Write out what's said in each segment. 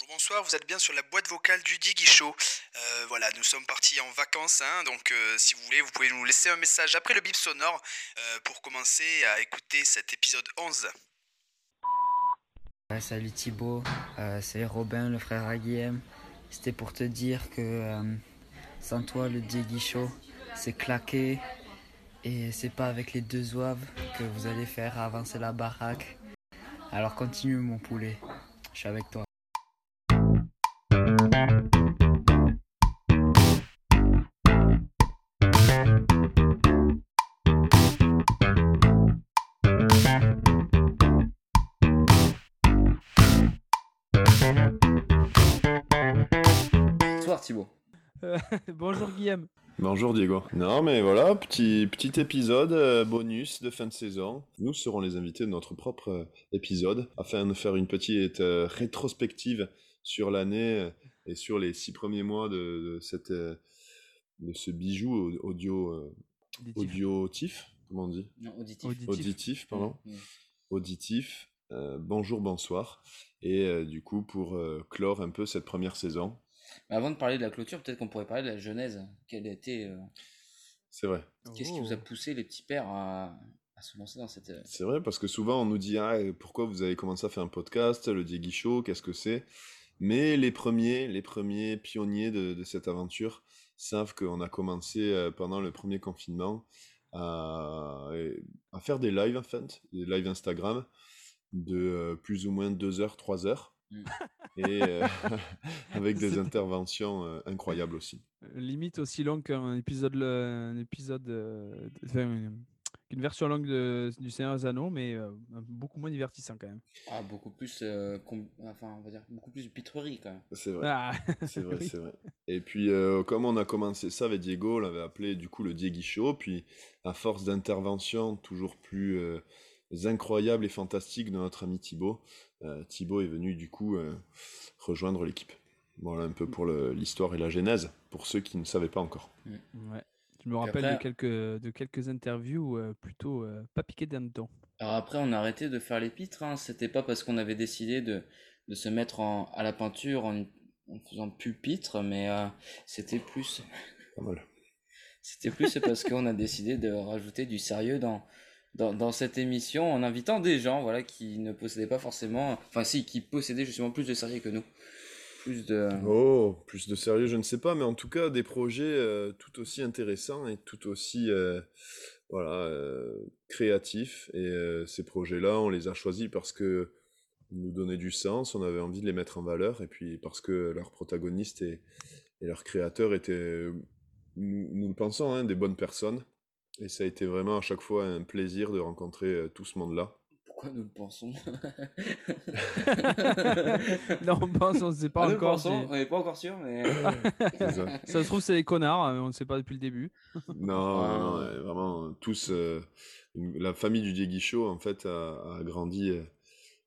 Bonjour, bonsoir, vous êtes bien sur la boîte vocale du Diggy Show. Euh, voilà, nous sommes partis en vacances, hein, donc euh, si vous voulez, vous pouvez nous laisser un message après le bip sonore euh, pour commencer à écouter cet épisode 11. Ouais, salut Thibaut, Euh, c'est Robin, le frère à. C'était pour te dire que sans toi, le Diggy Show, c'est claqué. Et c'est pas avec les deux zouaves que vous allez faire avancer la baraque. Alors continue mon poulet, je suis avec toi. Bonjour Guillaume. Bonjour Diego. Non mais voilà, petit, petit épisode euh, bonus de fin de saison. Nous serons les invités de notre propre euh, épisode afin de faire une petite euh, rétrospective sur l'année et sur les six premiers mois de, de cette, de ce bijou au- audio, euh, audiotif, comment on dit? Non, auditif. Auditif. Auditif, pardon. Mm, mm. Auditif. Euh, bonjour, bonsoir. Et euh, du coup, pour euh, clore un peu cette première saison, Mais avant de parler de la clôture, peut-être qu'on pourrait parler de la genèse. Quelle a été, euh, c'est vrai. Qu'est-ce qui vous a poussé les petits pères à, à se lancer dans cette. euh, C'est vrai, parce que souvent on nous dit ah, pourquoi vous avez commencé à faire un podcast, le Diegui Show, qu'est-ce que c'est? Mais les premiers, les premiers pionniers de, de cette aventure savent qu'on a commencé euh, pendant le premier confinement à, à faire des lives en fait, des lives Instagram de plus ou moins 2 heures, 3 heures. Mm. Et euh, avec des interventions euh, incroyables aussi. Euh, Limite aussi long qu'un épisode, un épisode, euh, enfin, une, version longue de- du Seigneur des Anneaux, mais euh, beaucoup moins divertissant quand même. Ah, beaucoup plus. euh, Enfin, on va dire beaucoup plus pitrerie quand même. C'est vrai. Ah, C'est vrai, oui. c'est vrai. Et puis, euh, comme on a commencé ça avec Diego, on l'avait appelé du coup le Diegui Show. Puis, à force d'interventions toujours plus euh, incroyables et fantastiques de notre ami Thibaut, euh, Thibaut est venu du coup euh, rejoindre l'équipe. Voilà un peu pour l'histoire et la genèse, pour ceux qui ne savaient pas encore. Ouais. Je me rappelle de, quelques, de quelques interviews euh, plutôt euh, pas piquées d'un dedans. Alors après, on a arrêté de faire les pitres. Hein. C'était pas parce qu'on avait décidé de, de se mettre en, à la peinture en, en faisant plus pitre, mais euh, c'était plus. Pas mal. C'était plus parce qu'on a décidé de rajouter du sérieux dans, dans, cette émission en invitant des gens voilà, qui ne possédaient pas forcément. Enfin, si, qui possédaient justement plus de sérieux que nous. Plus de. Oh, plus de sérieux, je ne sais pas, mais en tout cas, des projets euh, tout aussi intéressants et tout aussi euh, voilà, euh, créatifs. Et euh, ces projets-là, on les a choisis parce que nous donnaient du sens, on avait envie de les mettre en valeur, et puis parce que leurs protagonistes et, et leurs créateurs étaient, euh, nous, nous le pensons, hein, des bonnes personnes. Et ça a été vraiment à chaque fois un plaisir de rencontrer euh, tout ce monde-là. Pourquoi nous le pensons? Non, on pense, on ne sait pas Ah, encore. pensons, si- on n'est pas encore sûr, mais. Ça. Ça se trouve, c'est des connards, hein, on ne sait pas depuis le début. Non, non, non, ouais, vraiment, euh, tous, euh, une- la famille du Diegui Show, en fait, a, a agrandi euh,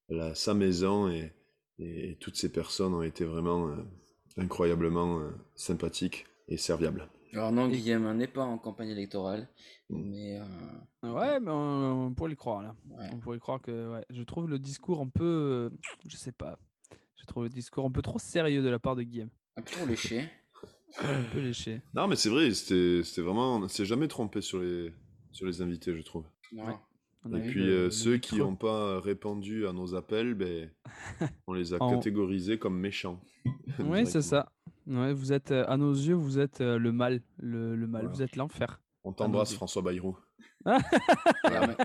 la, sa maison et, et toutes ces personnes ont été vraiment euh, incroyablement euh, sympathiques et serviables. Alors, non, Guillaume hein, n'est pas en campagne électorale, mais. euh, Ouais, mais on, on pourrait y croire là. ouais. On pourrait croire que ouais, je trouve le discours un peu, euh, je sais pas, je trouve le discours un peu trop sérieux de la part de Guillaume, Un peu léché. un peu léché. Non, mais c'est vrai, c'était c'était vraiment, on ne s'est jamais trompé sur les, sur les invités, je trouve. Ouais. On Et puis le- euh, le ceux qui n'ont pas répondu à nos appels, ben, on les a En- catégorisés comme méchants. Oui, c'est ça. Ouais, vous êtes, euh, à nos yeux, vous êtes euh, le mal, le, le mal, Voilà. vous êtes l'enfer. On t'embrasse. François Bayrou. Et Armel,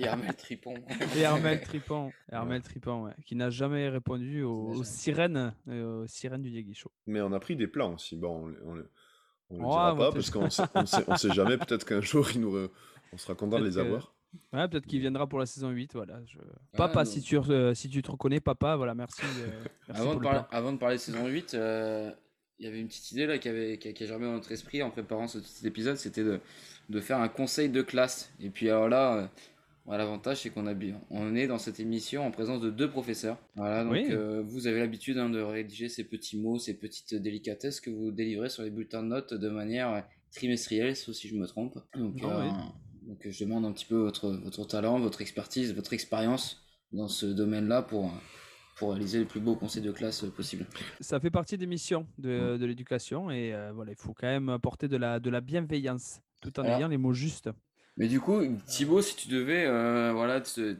et Armel Tripon. Et Armel Tripon, Armel Tripon, ouais, qui n'a jamais répondu aux, aux sirènes, euh, aux sirènes du Diegui Show. Mais on a pris des plans aussi. Bon, on, on, le- on le Ouais, dira va pas parce qu'on sait, on sait, on sait jamais. Peut-être qu'un jour, il nous on sera content de les avoir. Ouais, peut-être qu'il viendra pour la saison 8, voilà. Je... Ah, Papa, non. si tu, euh, si tu te reconnais, papa, voilà, merci. euh, merci Avant de, le parler, avant de parler saison 8, euh, il y avait une petite idée là qui, avait, qui, a- qui a germé dans notre esprit en préparant ce petit épisode, c'était de, de faire un conseil de classe. Et puis alors là, l'avantage c'est qu'on on est dans cette émission en présence de deux professeurs. Voilà, donc Oui. euh, vous avez l'habitude hein, de rédiger ces petits mots, ces petites délicatesses que vous délivrez sur les bulletins de notes de manière trimestrielle, sauf si je me trompe. Donc, Non, euh, oui. Donc je demande un petit peu votre, votre talent, votre expertise, votre expérience dans ce domaine-là pour, pour réaliser les plus beaux conseils de classe possibles. Ça fait partie des missions de, de l'éducation et voilà, il faut quand même apporter de la, de la bienveillance tout en ayant les mots justes. Mais du coup, Thibaut, si tu devais voilà, te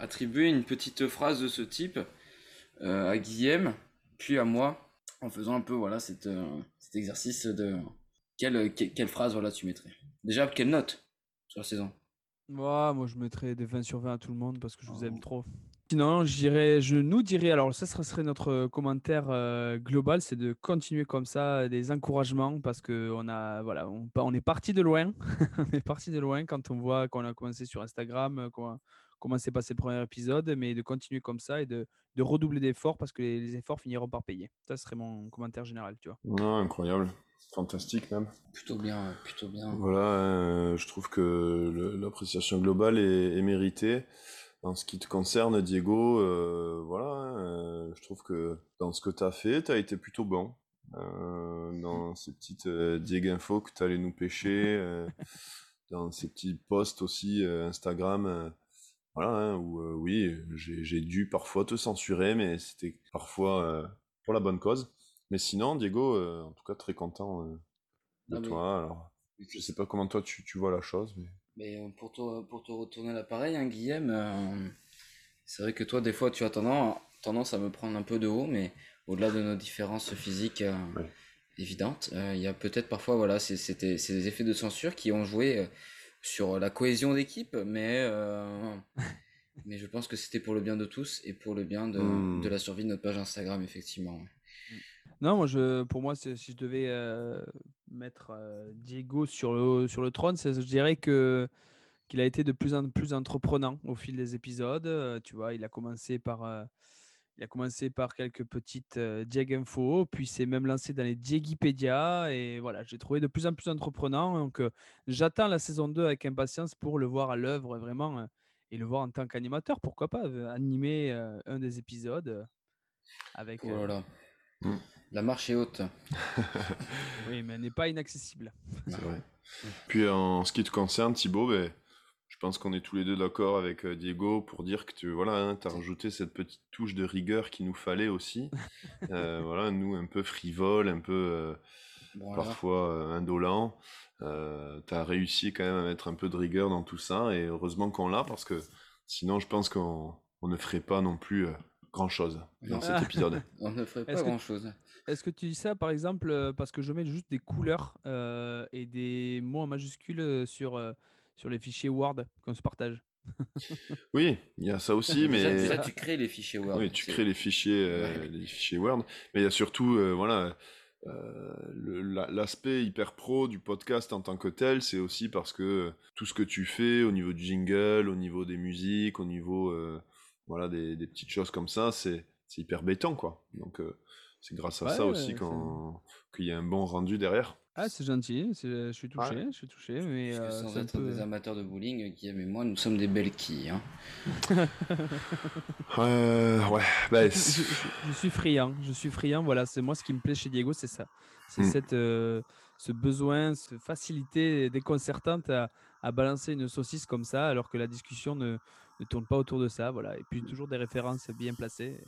attribuer une petite phrase de ce type à Guillaume, puis à moi, en faisant un peu voilà, cette, cet exercice de quelle, quelle, phrase voilà, tu mettrais? Déjà, quelle note? Sur la saison moi, moi, je mettrais des 20 sur 20 à tout le monde parce que je vous aime oh. trop. Sinon, je, dirais, je nous dirais, alors ça serait notre commentaire euh, global, c'est de continuer comme ça, des encouragements, parce qu'on a, voilà, on, on est parti de loin. on est parti de loin quand on voit qu'on a commencé sur Instagram, comment s'est passé le premier épisode, mais de continuer comme ça et de, de redoubler d'efforts parce que les, efforts finiront par payer. Ça serait mon commentaire général, tu vois. Incroyable. Fantastique même. Plutôt bien, plutôt bien. Voilà, euh, je trouve que l'appréciation globale est, est méritée. En ce qui te concerne, Diego, euh, voilà, euh, je trouve que dans ce que tu as fait, tu as été plutôt bon. Euh, dans ces petites Diego Info que tu allais nous pêcher, dans ces petits posts aussi Instagram, voilà, hein, où oui, j'ai dû parfois te censurer, mais c'était parfois pour la bonne cause. Mais sinon, Diego, en tout cas, très content de toi. Alors, je sais pas comment toi tu, tu vois la chose, mais. Mais euh, pour te, pour te retourner l'appareil, hein, Guillaume, euh, c'est vrai que toi, des fois, tu as tendance, tendance à me prendre un peu de haut, mais au-delà de nos différences physiques euh, évidentes, il y a peut-être parfois, voilà, c'était ces effets de censure qui ont joué sur la cohésion d'équipe, mais, mais je pense que c'était pour le bien de tous et pour le bien de, hmm. de la survie de notre page Instagram, effectivement. Non, moi, je, pour moi, si je devais mettre Diego sur le, sur le trône, je dirais que qu'il a été de plus en plus entreprenant au fil des épisodes. tu vois, il a commencé par il a commencé par quelques petites Dieg Info, puis s'est même lancé dans les Diegipédia. Et voilà, j'ai trouvé de plus en plus entreprenant. Donc, j'attends la saison 2 avec impatience pour le voir à l'œuvre vraiment et le voir en tant qu'animateur. Pourquoi pas animer un des épisodes avec. Voilà. Mmh. La marche est haute. oui, mais elle n'est pas inaccessible. C'est vrai. Puis en ce qui te concerne, Thibaut, ben, je pense qu'on est tous les deux d'accord avec euh, Diego pour dire que tu voilà, hein, as rajouté cette petite touche de rigueur qu'il nous fallait aussi. Euh, voilà, nous un peu frivole, un peu euh, parfois indolent. tu as réussi quand même à mettre un peu de rigueur dans tout ça et heureusement qu'on l'a parce que sinon je pense qu'on ne ferait pas non plus grand chose dans cet épisode. On ne ferait pas grand chose. Est-ce que tu dis ça par exemple euh, parce que je mets juste des couleurs euh, et des mots en majuscules euh, sur, sur les fichiers Word qu'on se partage? Oui, il y a ça aussi, mais. Ça, tu crées les fichiers Word. Oui, tu crées les fichiers, les fichiers Word. Mais il y a surtout, voilà. L'aspect hyper pro du podcast en tant que tel, c'est aussi parce que tout ce que tu fais au niveau du jingle, au niveau des musiques, au niveau voilà, des, des, petites choses comme ça, c'est hyper béton, quoi. Donc, euh, c'est grâce à ça aussi qu'il y a un bon rendu derrière. Ah, c'est gentil, je suis touché, je suis touché, mais euh, sans être des amateurs de bowling, Guillaume et moi, nous sommes des belles quilles. Hein. euh, ouais, bah, je, suis friand, je suis friand. Voilà, c'est moi ce qui me plaît chez Diego, c'est ça, c'est hmm. cette, euh, ce besoin, cette facilité déconcertante à, à, balancer une saucisse comme ça, alors que la discussion ne, ne tourne pas autour de ça, voilà. Et puis toujours des références bien placées.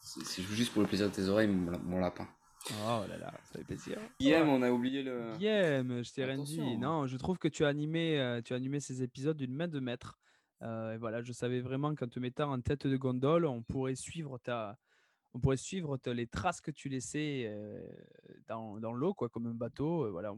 C'est juste pour le plaisir de tes oreilles, mon, lapin. Oh là là, ça fait plaisir. Guillaume, on a oublié le. Guillaume, je t'ai rien dit. Non, je trouve que tu as animé, euh, tu as animé ces épisodes d'une main de maître. Euh, et voilà, je savais vraiment qu'en te mettant en tête de gondole, on pourrait suivre ta, on pourrait suivre les traces que tu laissais euh, dans, dans l'eau, quoi, comme un bateau. voilà,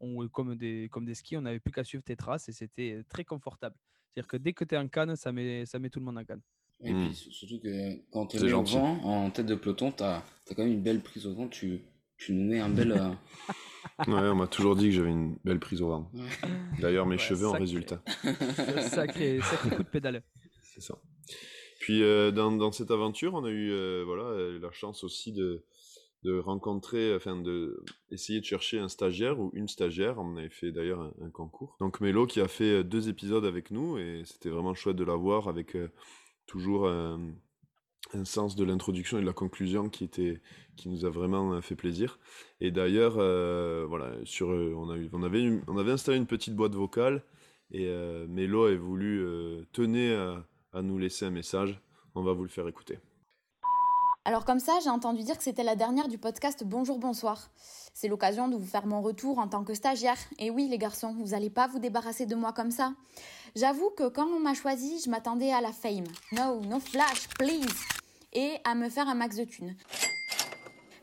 on, comme des, comme des skis, on n'avait plus qu'à suivre tes traces et c'était très confortable. C'est-à-dire que dès que tu es en canne, ça met, ça met tout le monde en canne. Et puis hmm. surtout que quand tu es au vent, en tête de peloton, tu as, quand même une belle prise au vent. Tu, tu nous mets un bel. Euh, ouais, on m'a toujours dit que j'avais une belle prise au vent. D'ailleurs, mes cheveux en résultat. sacré, sacré coup de pédale. C'est ça. Puis euh, dans, dans, cette aventure, on a eu euh, voilà, la chance aussi de, de rencontrer, enfin de essayer de chercher un stagiaire ou une stagiaire. On avait fait d'ailleurs un, concours. Donc Mélo qui a fait euh, deux épisodes avec nous et c'était vraiment chouette de la voir avec euh, toujours un, sens de l'introduction et de la conclusion qui était qui nous a vraiment euh, fait plaisir. Et d'ailleurs, voilà, sur on, a eu, on avait on avait installé une petite boîte vocale et Mélo a voulu tenir à, nous laisser un message. On va vous le faire écouter. Alors comme ça, j'ai entendu dire que c'était la dernière du podcast Bonjour Bonsoir. C'est l'occasion de vous faire mon retour en tant que stagiaire. Et oui les garçons, vous n'allez pas vous débarrasser de moi comme ça. J'avoue que quand on m'a choisi, je m'attendais à la fame. No, no flash, please. Et à me faire un max de thunes.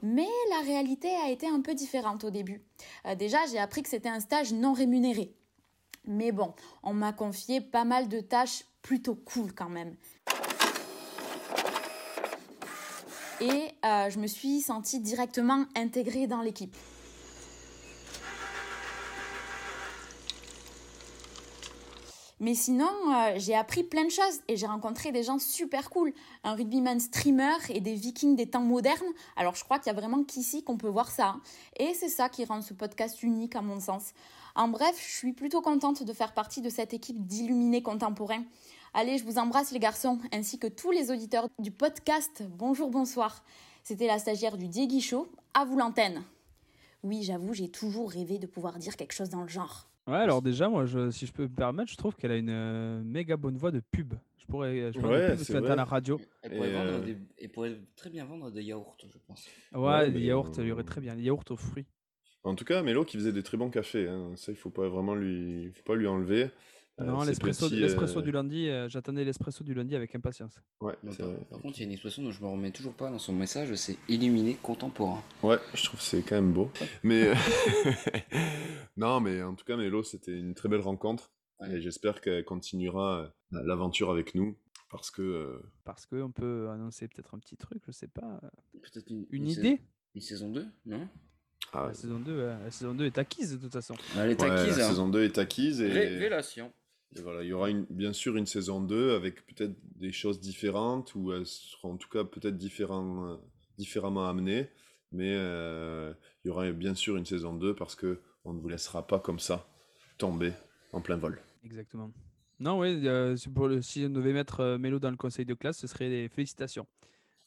Mais la réalité a été un peu différente au début. Euh, déjà, j'ai appris que c'était un stage non rémunéré. Mais bon, on m'a confié pas mal de tâches plutôt cool quand même. Et euh, je me suis sentie directement intégrée dans l'équipe. Mais sinon, euh, j'ai appris plein de choses et j'ai rencontré des gens super cool. Un rugbyman streamer et des vikings des temps modernes. Alors je crois qu'il y a vraiment qu'ici qu'on peut voir ça. Et c'est ça qui rend ce podcast unique à mon sens. En bref, je suis plutôt contente de faire partie de cette équipe d'illuminés contemporains. Allez, je vous embrasse les garçons, ainsi que tous les auditeurs du podcast. Bonjour, bonsoir. C'était la stagiaire du Diegui Show. À vous l'antenne. Oui, j'avoue, j'ai toujours rêvé de pouvoir dire quelque chose dans le genre. Ouais, alors déjà, moi, je, si je peux me permettre, je trouve qu'elle a une euh, méga bonne voix de pub. Je pourrais, je pourrais Ouais, pub à la radio. Elle pourrait, Et, vendre euh, des- elle pourrait très bien vendre des yaourts, je pense. Ouais, mais, yaourts, euh, ça lui irait très bien. Les yaourts aux fruits. En tout cas, Mélo qui faisait des très bons cafés. hein. Ça, il faut pas vraiment lui, faut pas lui enlever. Euh, non, l'espresso euh, du lundi, euh, j'attendais l'espresso du lundi avec impatience. Ouais, par, vrai. par contre, il y a une expression dont je me remets toujours pas dans son message, c'est illuminé contemporain. Ouais, je trouve que c'est quand même beau. Mais non, mais en tout cas, Mélo, c'était une très belle rencontre. Ouais. Et j'espère qu'elle continuera l'aventure avec nous. Parce que euh, Parce qu'on peut annoncer peut-être un petit truc, je sais pas. Peut-être une, idée Une saison 2, non? Ah, la, saison 2, euh, la saison 2 est acquise de toute façon. Elle est ouais, acquise. la hein. saison 2 est acquise. Et, Révélation. Et voilà, il y aura une, bien sûr une saison 2 avec peut-être des choses différentes ou elles seront en tout cas peut-être différent- euh, différemment amenées. Mais euh, il y aura bien sûr une saison 2 parce que on ne vous laissera pas comme ça tomber en plein vol. Exactement. Non, oui, euh, c'est pour le, si on devait mettre euh, Mélo dans le conseil de classe, ce serait des félicitations.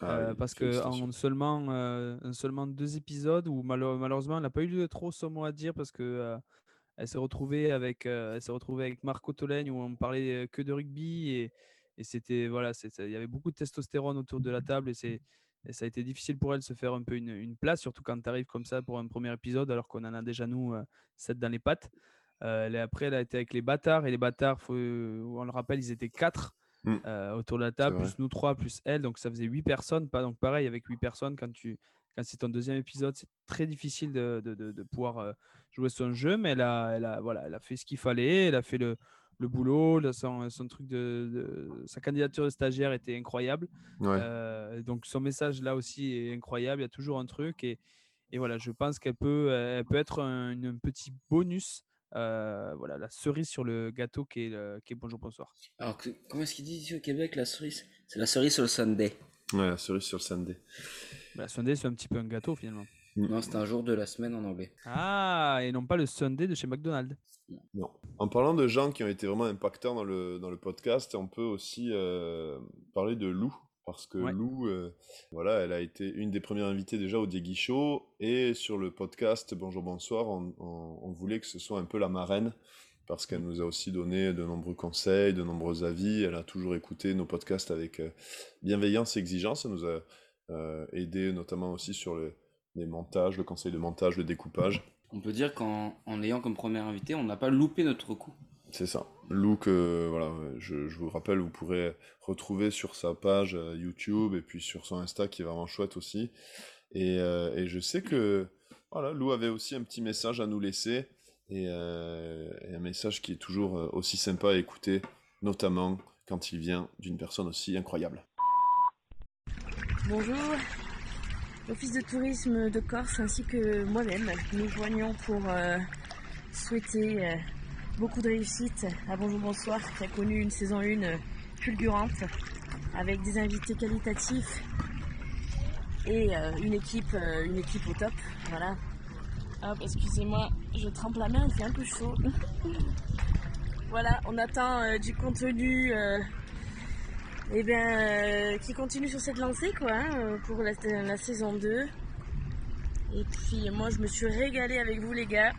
Ah Euh, oui, parce que en seulement, en seulement deux épisodes où malheureusement elle n'a pas eu trop son mot à dire parce que elle s'est retrouvée avec euh, elle s'est retrouvée avec Marco Tolègne où on parlait euh, que de rugby et, et c'était voilà il y avait beaucoup de testostérone autour de la table et c'est et ça a été difficile pour elle de se faire un peu une, une place surtout quand tu arrives comme ça pour un premier épisode alors qu'on en a déjà nous euh, sept dans les pattes Euh, est- après elle a été avec les bâtards et les bâtards faut, on le rappelle ils étaient quatre Mm. euh, autour de la table, plus nous trois, plus elle. Donc ça faisait huit personnes. Pas, donc pareil, avec huit personnes, quand, tu, quand c'est ton deuxième épisode, c'est très difficile de, de, de- de pouvoir euh, jouer son jeu. Mais elle a, elle a, voilà, elle a fait ce qu'il fallait. Elle a fait le, le boulot. là, son, son truc de, de- Sa candidature de stagiaire était incroyable. Ouais. Euh, donc son message là aussi est incroyable. Il y a toujours un truc. Et, et voilà, je pense qu'elle peut, elle peut être un, un petit bonus. euh, voilà, la cerise sur le gâteau qui est, le- qui est Bonjour Bonsoir. Alors, que- comment est-ce qu'il dit ici au Québec la cerise? C'est la cerise sur le Sunday. Ouais, la cerise sur le Sunday. Bah, la Sunday, c'est un petit peu un gâteau finalement. Non, c'est un jour de la semaine en anglais. Ah, et non pas le Sunday de chez McDonald's. Non. En parlant de gens qui ont été vraiment impactants dans le, dans le podcast, on peut aussi euh, parler de Lou. Parce que Ouais. Lou, euh, voilà, elle a été une des premières invitées déjà au Diegui Show. Et sur le podcast Bonjour Bonsoir, on, on- on voulait que ce soit un peu la marraine. Parce qu'elle nous a aussi donné de nombreux conseils, de nombreux avis. Elle a toujours écouté nos podcasts avec euh, bienveillance et exigence. Elle nous a euh, aidé notamment aussi sur le- les montages, le conseil de montage, le découpage. On peut dire qu'en en ayant comme premier invité, on n'a pas loupé notre coup. C'est ça. Lou, que, voilà, je, je vous rappelle, vous pourrez retrouver sur sa page euh, YouTube et puis sur son Insta qui est vraiment chouette aussi. Et, euh, et je sais que voilà, Lou avait aussi un petit message à nous laisser et, euh, et un message qui est toujours euh, aussi sympa à écouter, notamment quand il vient d'une personne aussi incroyable. Bonjour, l'Office de tourisme de Corse ainsi que moi-même, nous joignons pour euh, souhaiter euh, beaucoup de réussite à Bonjour Bonsoir qui a connu une saison 1 euh, fulgurante avec des invités qualitatifs et euh, une, équipe, une équipe au top. Voilà. Hop, excusez-moi, je trempe la main, il fait un peu chaud. voilà, on attend du contenu. Et bien, euh, qui continue sur cette lancée, quoi, hein, euh, pour la, la saison 2. Et puis, moi, je me suis régalée avec vous, les gars.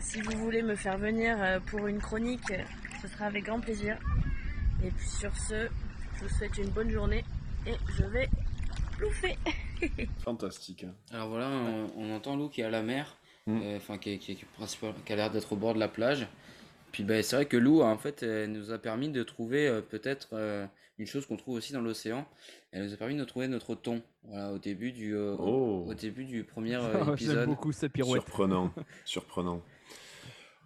Si vous voulez me faire venir euh, pour une chronique, ce sera avec grand plaisir. Et puis, sur ce, Je vous souhaite une bonne journée et je vais plouffer. Fantastique. hein. Alors voilà, on, on entend Lou qui est à la mer, Mm. euh, enfin qui a l'air d'être au bord de la plage. Puis ben, c'est vrai que Lou, en fait, elle nous a permis de trouver euh, peut-être euh, une chose qu'on trouve aussi dans l'océan. Elle nous a permis de trouver notre thon. Voilà, au début du, euh, au- Oh. au, début du premier euh, J'aime épisode. beaucoup cette pirouette. Surprenant, surprenant.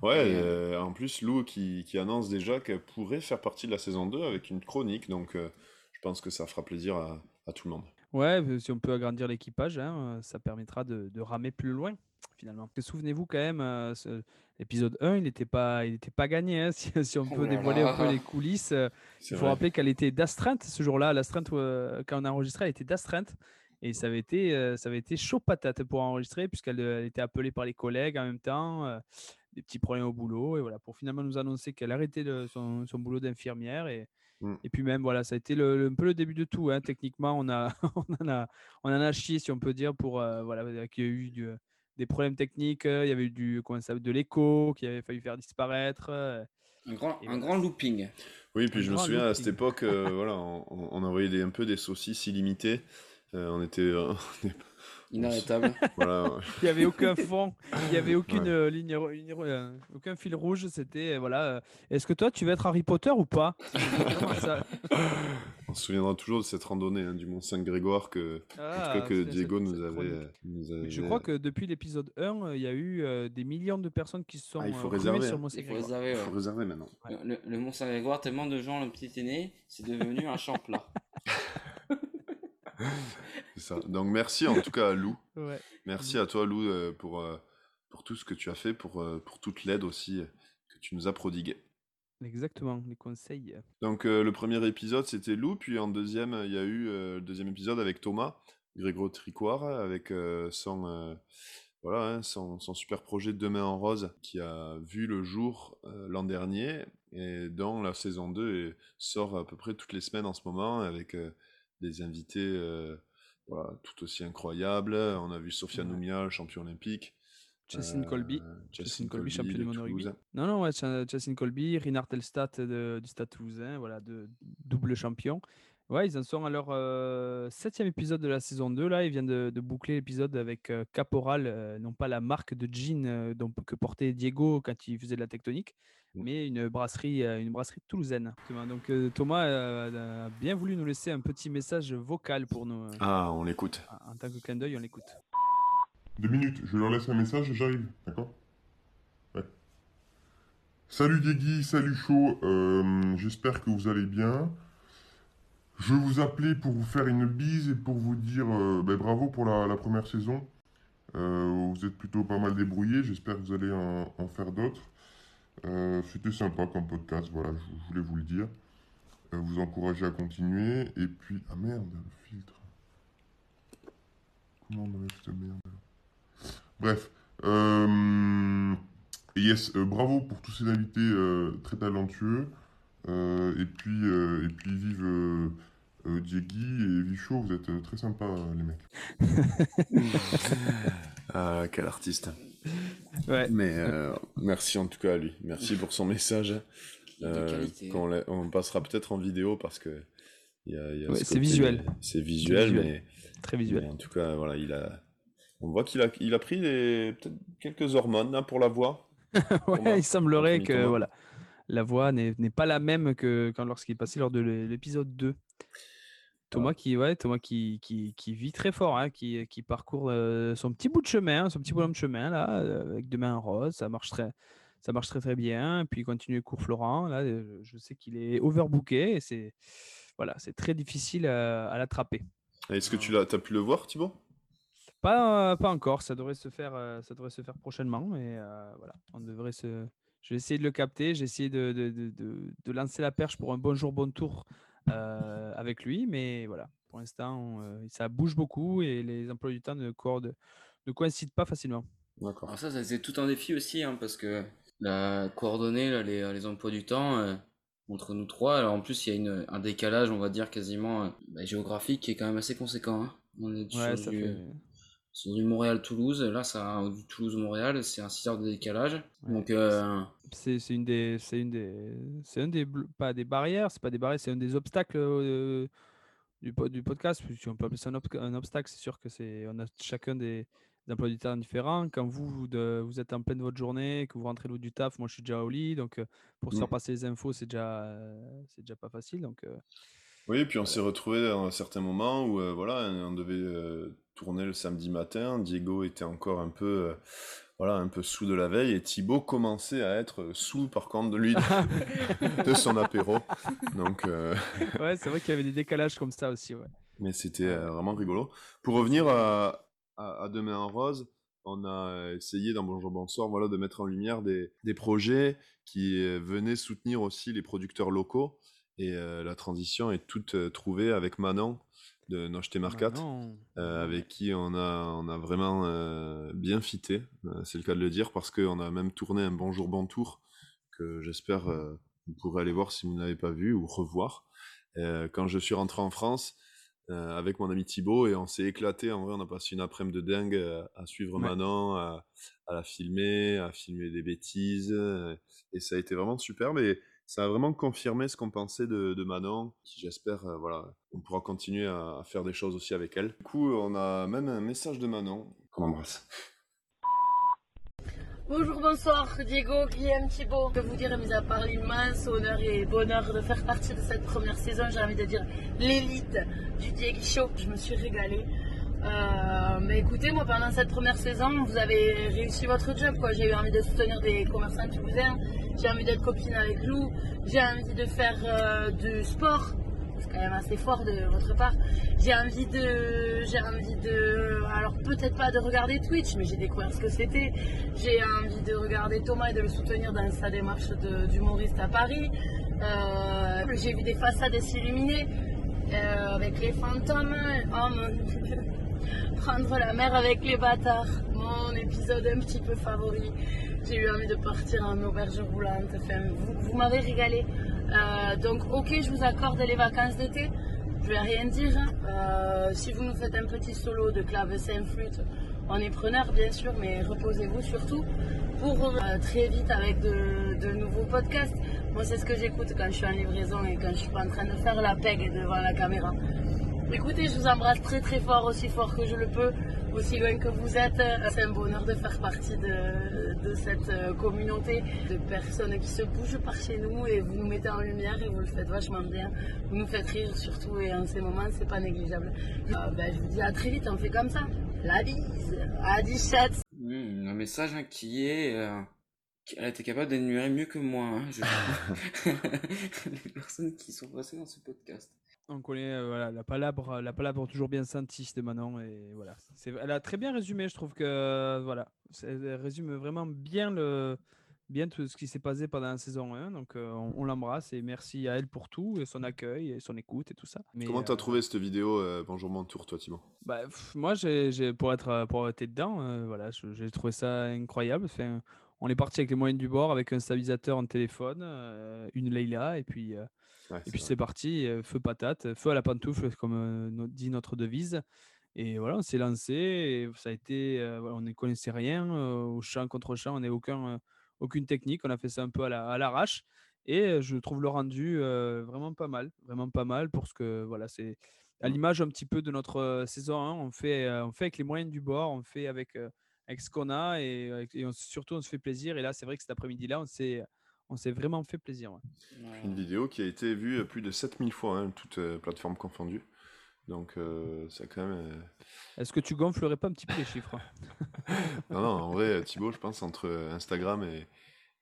Ouais, Et, euh, en plus, Lou qui, qui annonce déjà qu'elle pourrait faire partie de la saison 2 avec une chronique, donc euh, je pense que ça fera plaisir à, à tout le monde. Ouais, si on peut agrandir l'équipage, hein, ça permettra de, de ramer plus loin, finalement. Souvenez-vous quand même, euh, ce- l'épisode 1, il n'était pas, il était pas gagné. hein, si, si on Oh peut dévoiler un peu les coulisses, euh, il faut vrai. rappeler qu'elle était d'astreinte ce jour-là. L'astreinte, euh, quand on a enregistré, elle était d'astreinte. Et ça avait été, euh, ça avait été chaud patate pour enregistrer, puisqu'elle elle était appelée par les collègues en même temps, des petits problèmes au boulot, et voilà, pour finalement nous annoncer qu'elle arrêtait le- son, son boulot d'infirmière. Et, Mm. et puis même, voilà, ça a été le, le- un peu le début de tout. hein. Techniquement, on, a, on, en a, on en a chié, si on peut dire, pour voilà, qu'il y a eu du- des problèmes techniques, euh, il y avait eu du, comment ça, de l'écho qu'il avait fallu faire disparaître. euh, Un grand, Et un voilà. grand looping. Oui, puis Un je me souviens à cette époque, euh, voilà, on, on- on envoyait des, un peu des saucisses illimitées. Euh, on était, euh, Inarrêtable. voilà, Il n'y avait aucun fond, il n'y avait aucune Ouais. euh, ligne, ro- euh, aucun fil rouge. C'était euh, voilà. euh, Est-ce que toi, tu veux être Harry Potter ou pas? Ça. on se souviendra toujours de cette randonnée hein, du Mont Saint-Grégoire que, en tout cas, que c'est- Diego cette- nous cette avait, euh, Je crois que depuis l'épisode 1, euh, il y a eu euh, des millions de personnes qui se sont Ah, il faut euh, ruées réserver, sur hein. Mont Il faut Saint-Grégoire. réserver. il faut réserver maintenant. Ouais. Le, le- le Mont Saint-Grégoire, tellement de gens l'ont piétiné, c'est devenu un champ plat. Ça. Donc merci en tout cas à Lou. Ouais. Merci à toi Lou euh, pour, euh, pour tout ce que tu as fait, pour, euh, pour toute l'aide aussi que tu nous as prodiguée. Exactement, les conseils. Donc le premier épisode c'était Lou, puis en deuxième il y a eu le deuxième épisode avec Thomas, Grégoire Tricoire, avec son, voilà, hein, son, son super projet Demain en rose qui a vu le jour l'an dernier et dont la saison 2 est- sort à peu près toutes les semaines en ce moment avec des invités euh, voilà, tout aussi incroyables. On a vu Sofia Ouais. Noumia, champion olympique. Jacine Colby. Colby, championne du de monde rugby. Non, non, ouais, Cha- Jacine Colby, Rinard Telstat du Stade Toulousain, voilà, de, double champion. Ouais, ils en sont à leur euh, septième épisode de la saison 2. Là, ils viennent de, de boucler l'épisode avec euh, Caporal, euh, non pas la marque de jean euh, dont- que portait Diego quand il faisait de la tectonique, Mm. mais une brasserie, euh, une brasserie toulousaine. Donc euh, Thomas euh, a bien voulu nous laisser un petit message vocal pour nous. euh, Ah, on l'écoute. En tant que clin d'œil, on l'écoute. Deux minutes, je leur laisse un message et j'arrive, d'accord? Ouais. Salut Diegui, salut Chaud, euh, j'espère que vous allez bien. Je vous appelais pour vous faire une bise et pour vous dire euh, ben, bravo pour la, première saison. Euh, vous êtes plutôt pas mal débrouillés, j'espère que vous allez en, faire d'autres. Euh, C'était sympa comme podcast, voilà, je, voulais vous le dire. Vous encourager à continuer. Et puis, ah merde, le filtre. Comment on enlève cette merde Bref. Euh, yes, bravo pour tous ces invités très talentueux. Et puis, et puis vive euh, euh, Diegui et Vichot, vous êtes euh, très sympas les mecs. Ah, quel artiste. Ouais. Mais euh, merci en tout cas à lui. Merci pour son message. Euh, on passera peut-être en vidéo parce que il y a, il y a Ouais, ce c'est visuel. C'est visuel, visuel. mais, Très visuel. mais en tout cas, voilà, il a. On voit qu'il a, il a pris des- peut-être quelques hormones hein, pour la voix. Ouais, Thomas, il semblerait que Thomas. voilà, la voix n'est n'est pas la même que quand lorsqu'il est passé lors de l'é- l'épisode 2. Thomas qui ouais, Thomas qui, qui, qui vit très fort, hein, qui, qui parcourt euh, son petit bout de chemin, son petit bonhomme de chemin là, euh, avec deux mains en rose, ça marche très, ça marche très très bien. Puis il continue cours Florent, là, euh, je sais qu'il est overbooké et c'est voilà, c'est très difficile à, à l'attraper. Est-ce que tu l'as, as pu le voir, Thibaut? Pas, pas encore, ça devrait se faire, euh, ça devrait se faire prochainement. Et voilà, on devrait se. Je vais essayer de le capter, j'ai essayé de, de, de, de- de lancer la perche pour un bon jour, bon tour euh, avec lui, mais voilà, pour l'instant, euh, ça bouge beaucoup et les emplois du temps ne, coordonnent- ne coïncident pas facilement. D'accord. Alors ça, ça c'est tout un défi aussi, hein, parce que la coordonnée, là, les, les emplois du temps, euh, entre nous trois, alors en plus il y a une, un décalage, on va dire quasiment euh, bah, géographique qui est quand même assez conséquent. hein. On est Ouais, sur ça du, fait. C'est du Montréal-Toulouse. Là, ça, du Toulouse-Montréal, c'est un 6 heures de décalage. Donc, euh, c'est une des, c'est une des, c'est un des, pas des barrières, c'est pas des barrières, c'est un des obstacles euh, du, du podcast. Si on peut appeler ça un, obstacle, c'est sûr que c'est, on a chacun des, emplois du temps différents. Quand vous, vous, vous, êtes en pleine de votre journée, que vous rentrez du taf, moi je suis déjà au lit, donc euh, pour se faire passer les infos, c'est déjà, c'est déjà pas facile. Donc, oui, puis on s'est retrouvé à un certain moment où voilà, on devait tourner le samedi matin. Diego était encore un peu, euh, voilà, un peu sous de la veille et Thibaut commençait à être sous par contre de lui de, son apéro. Donc, euh, ouais, c'est vrai qu'il y avait des décalages comme ça aussi, ouais. Mais c'était euh, vraiment rigolo. Pour revenir à, à, Demain en Rose, on a essayé dans Bonjour Bonsoir voilà, de mettre en lumière des, des projets qui venaient soutenir aussi les producteurs locaux. Et la transition est toute trouvée avec Manon, de Noche Marcat, euh, avec qui on a, on a vraiment euh, bien fité, euh, c'est le cas de le dire, parce qu'on a même tourné un Bonjour Bon Tour, que j'espère vous pourrez aller voir si vous ne l'avez pas vu ou revoir. quand je suis rentré en France, avec mon ami Thibaut et on s'est éclaté. En vrai, on a passé une après-midi de dingue à, suivre Manon, à, à, la filmer, à filmer des bêtises. et ça a été vraiment super. Mais ça a vraiment confirmé ce qu'on pensait de, Manon, qui j'espère, euh, voilà, on pourra continuer à, faire des choses aussi avec elle. Du coup, on a même un message de Manon qu'on embrasse. Bonjour, bonsoir, Diego, Guillaume, Thibault. Que vous dire, mis à part l'immense honneur et bonheur de faire partie de cette première saison, j'ai envie de dire l'élite du Diego Show. Je me suis régalée. Euh, mais écoutez, moi pendant cette première saison, vous avez réussi votre job. quoi. J'ai eu envie de soutenir des commerçants toulousains, j'ai envie d'être copine avec Lou, j'ai envie de faire euh, du sport. C'est quand même assez fort de votre part. J'ai envie de, j'ai envie de, alors peut-être pas de regarder Twitch, mais j'ai découvert ce que c'était. J'ai envie de regarder Thomas et de le soutenir dans sa démarche d'humoriste à Paris. Euh, j'ai vu des façades s'illuminer avec les fantômes. Mon prendre la mer avec les bâtards, mon épisode un petit peu favori. J'ai eu envie de partir en auberge roulante. Vous, m'avez régalé. Euh, donc, ok, je vous accorde les vacances d'été. Je vais rien dire. Hein. Euh, si vous nous faites un petit solo de clavecin flûte, on est preneur bien sûr, mais reposez-vous surtout pour euh, très vite avec de, nouveaux podcasts. Moi, c'est ce que j'écoute quand je suis en livraison et quand je suis pas en train de faire la peg devant la caméra. Écoutez, je vous embrasse très très fort, aussi fort que je le peux, aussi loin que vous êtes. C'est un bonheur de faire partie de, cette euh, communauté de personnes qui se bougent par chez nous et vous nous mettez en lumière et vous le faites vachement bien. Vous nous faites rire surtout et en ces moments, c'est pas négligeable. Euh, ben, je vous dis à très vite, on fait comme ça. La bise, à 17. Mmh, un message hein, qui est. Euh, elle a été capable d'énumérer mieux que moi, hein, je les personnes qui sont passées dans ce podcast. On connaît euh, voilà, la palabre, la palabre toujours bien sentie de Manon et voilà. Elle a très bien résumé, je trouve que voilà, elle résume vraiment bien le bien tout ce qui s'est passé pendant la saison 1. Donc euh, on, l'embrasse et merci à elle pour tout, et son accueil et son écoute et tout ça. Mais, Comment t'as as euh, trouvé cette vidéo Bonjour mon tour, toi Timon bah, Moi, j'ai, pour être pour être dedans, voilà, j'ai trouvé ça incroyable. Enfin, on est parti avec les moyens du bord, avec un stabilisateur en téléphone, une Leila et puis et puis c'est parti, feu patate, feu à la pantoufle, comme dit notre devise. Et voilà, on s'est lancé. Et ça a été, on ne connaissait rien au champ contre champ, on n'a aucun, aucune technique. On a fait ça un peu à l'arrache. et je trouve le rendu vraiment pas mal, vraiment pas mal pour ce que voilà, c'est à l'image un petit peu de notre saison 1. On fait, on fait avec les moyens du bord, on fait avec, avec ce qu'on a et, surtout on se fait plaisir. Et là, c'est vrai que cet après-midi-là, on s'est on s'est vraiment fait plaisir. Une vidéo qui a été vue plus de 7000 fois, hein, toutes euh, plateformes confondues. Donc, euh, ça quand même. Euh, Est-ce que tu gonflerais pas un petit peu les chiffres Non, non, en vrai, Thibaut, je pense, entre Instagram et,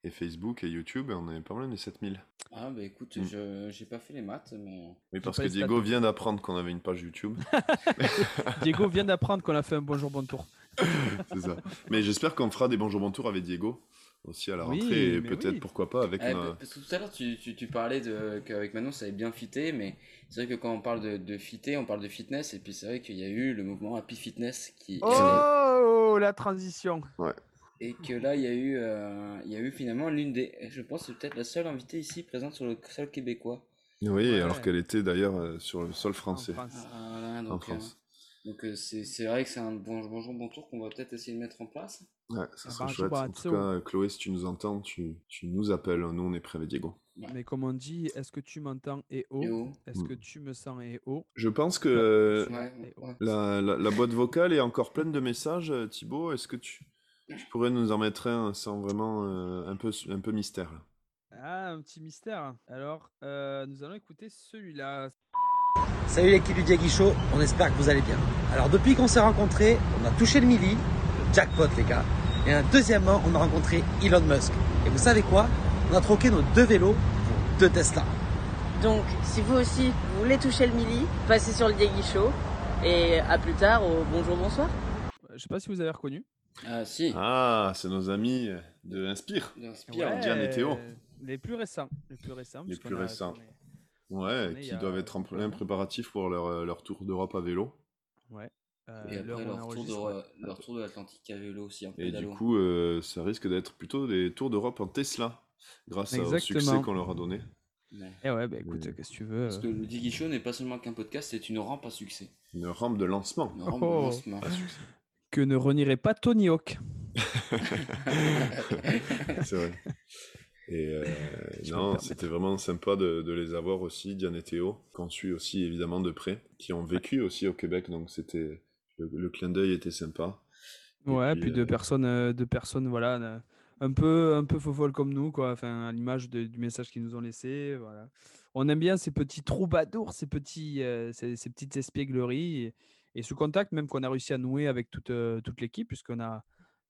Facebook et YouTube, on est pas loin des 7000. Ah, bah écoute, mm. je j'ai pas fait les maths, mais. Oui, parce que Diego vient d'apprendre qu'on avait une page YouTube. Diego vient d'apprendre qu'on a fait un Bonjour Bon Tour. C'est ça. Mais j'espère qu'on fera des Bonjour Bon Tour avec Diego aussi à la rentrée et peut-être pourquoi pas avec Parce que tout à l'heure tu, tu, tu, parlais de, qu'avec Manon ça avait bien fité, mais c'est vrai que quand on parle de, de fité, on parle de fitness et puis c'est vrai qu'il y a eu le mouvement Happy Fitness qui... Oh, la transition Ouais. Et que là il y a eu, euh, il y a eu finalement l'une des... Je pense c'est peut-être la seule invitée ici présente sur le sol québécois. Oui, alors qu'elle était d'ailleurs euh, sur le sol français. En France. Ah, donc, en France. Donc euh, c'est c'est vrai que c'est un bon, bonjour, bon tour qu'on va peut-être essayer de mettre en place. Ouais, ça Ah serait chouette. En tout cas, Chloé, si tu nous entends, tu, tu nous appelles. Nous, on est prêts avec Diego. Mais comme on dit, est-ce que tu m'entends et oh oh. Est-ce Mm. que tu me sens et oh Je pense que Ouais, ouais. la- la boîte vocale est encore pleine de messages. euh, Thibaut, est-ce que tu, tu pourrais nous en mettre un sans vraiment euh, un, peu, un peu mystère là? Ah, un petit mystère. Alors, euh, nous allons écouter celui-là. Salut l'équipe du Diagui Show, on espère que vous allez bien. Alors depuis qu'on s'est rencontrés, on a touché le milli, le jackpot les gars. Et un deuxièmement, on a rencontré Elon Musk. Et vous savez quoi? On a troqué nos deux vélos pour deux Tesla. Donc, si vous aussi, vous voulez toucher le milli, passez sur le Diegui Show. Et à plus tard au bonjour, bonsoir. Je sais pas si vous avez reconnu. Ah si, Ah, c'est nos amis de Inspire. Inspire. Diane et Théo. Les plus récents. Les plus récents. Les plus a récents. Ouais, qui doivent être en plein préparatif pour leur, euh, leur tour d'Europe à vélo. Ouais. Euh, Et après leur tour, de, ouais. leur tour de l'Atlantique à vélo aussi, en Et du coup, euh, ça risque d'être plutôt des tours d'Europe en Tesla, grâce au succès qu'on leur a donné. Ouais. Eh ouais, bah écoute, qu'est-ce que tu veux Parce que le Diggy Show n'est pas seulement qu'un podcast, c'est une rampe à succès. Une rampe de lancement. Une rampe Oh. de lancement. Que ne renierait pas Tony Hawk. C'est vrai. Et euh, non, c'était vraiment sympa de, de les avoir aussi, Diane et Théo, qu'on suit aussi évidemment de près, qui ont vécu aussi au Québec, donc c'était le, le clin d'œil était sympa. Et Ouais, puis, puis, deux euh, personnes, euh, deux personnes, voilà, un peu, un peu comme nous, quoi. Enfin, à l'image du message qu'ils nous ont laissé, voilà. On aime bien ces petits troubadours, ces petits, euh, ces, ces petites espiègleries et, et ce contact même qu'on a réussi à nouer avec toute, toute l'équipe, puisqu'on a,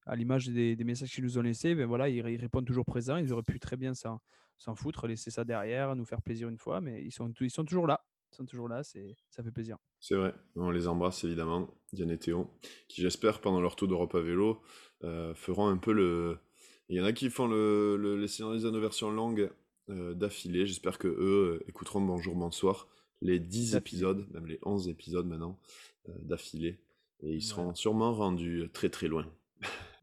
à l'image des, des messages qu'ils nous ont laissés, ben voilà, ils, ils répondent toujours présents. Ils auraient pu très bien s'en, s'en foutre, laisser ça derrière, nous faire plaisir une fois, mais ils sont, ils sont toujours là. Ils sont toujours là, c'est, ça fait plaisir. C'est vrai, on les embrasse évidemment, Diane et Théo, qui j'espère pendant leur tour d'Europe à vélo euh, feront un peu le... Il y en a qui font le, le, les en version longue euh, d'affilée, j'espère que eux euh, écouteront Bonjour, Bonsoir, les 10 D'affilée. épisodes, même les 11 épisodes maintenant, euh, d'affilée, et ils seront sûrement rendus très très loin.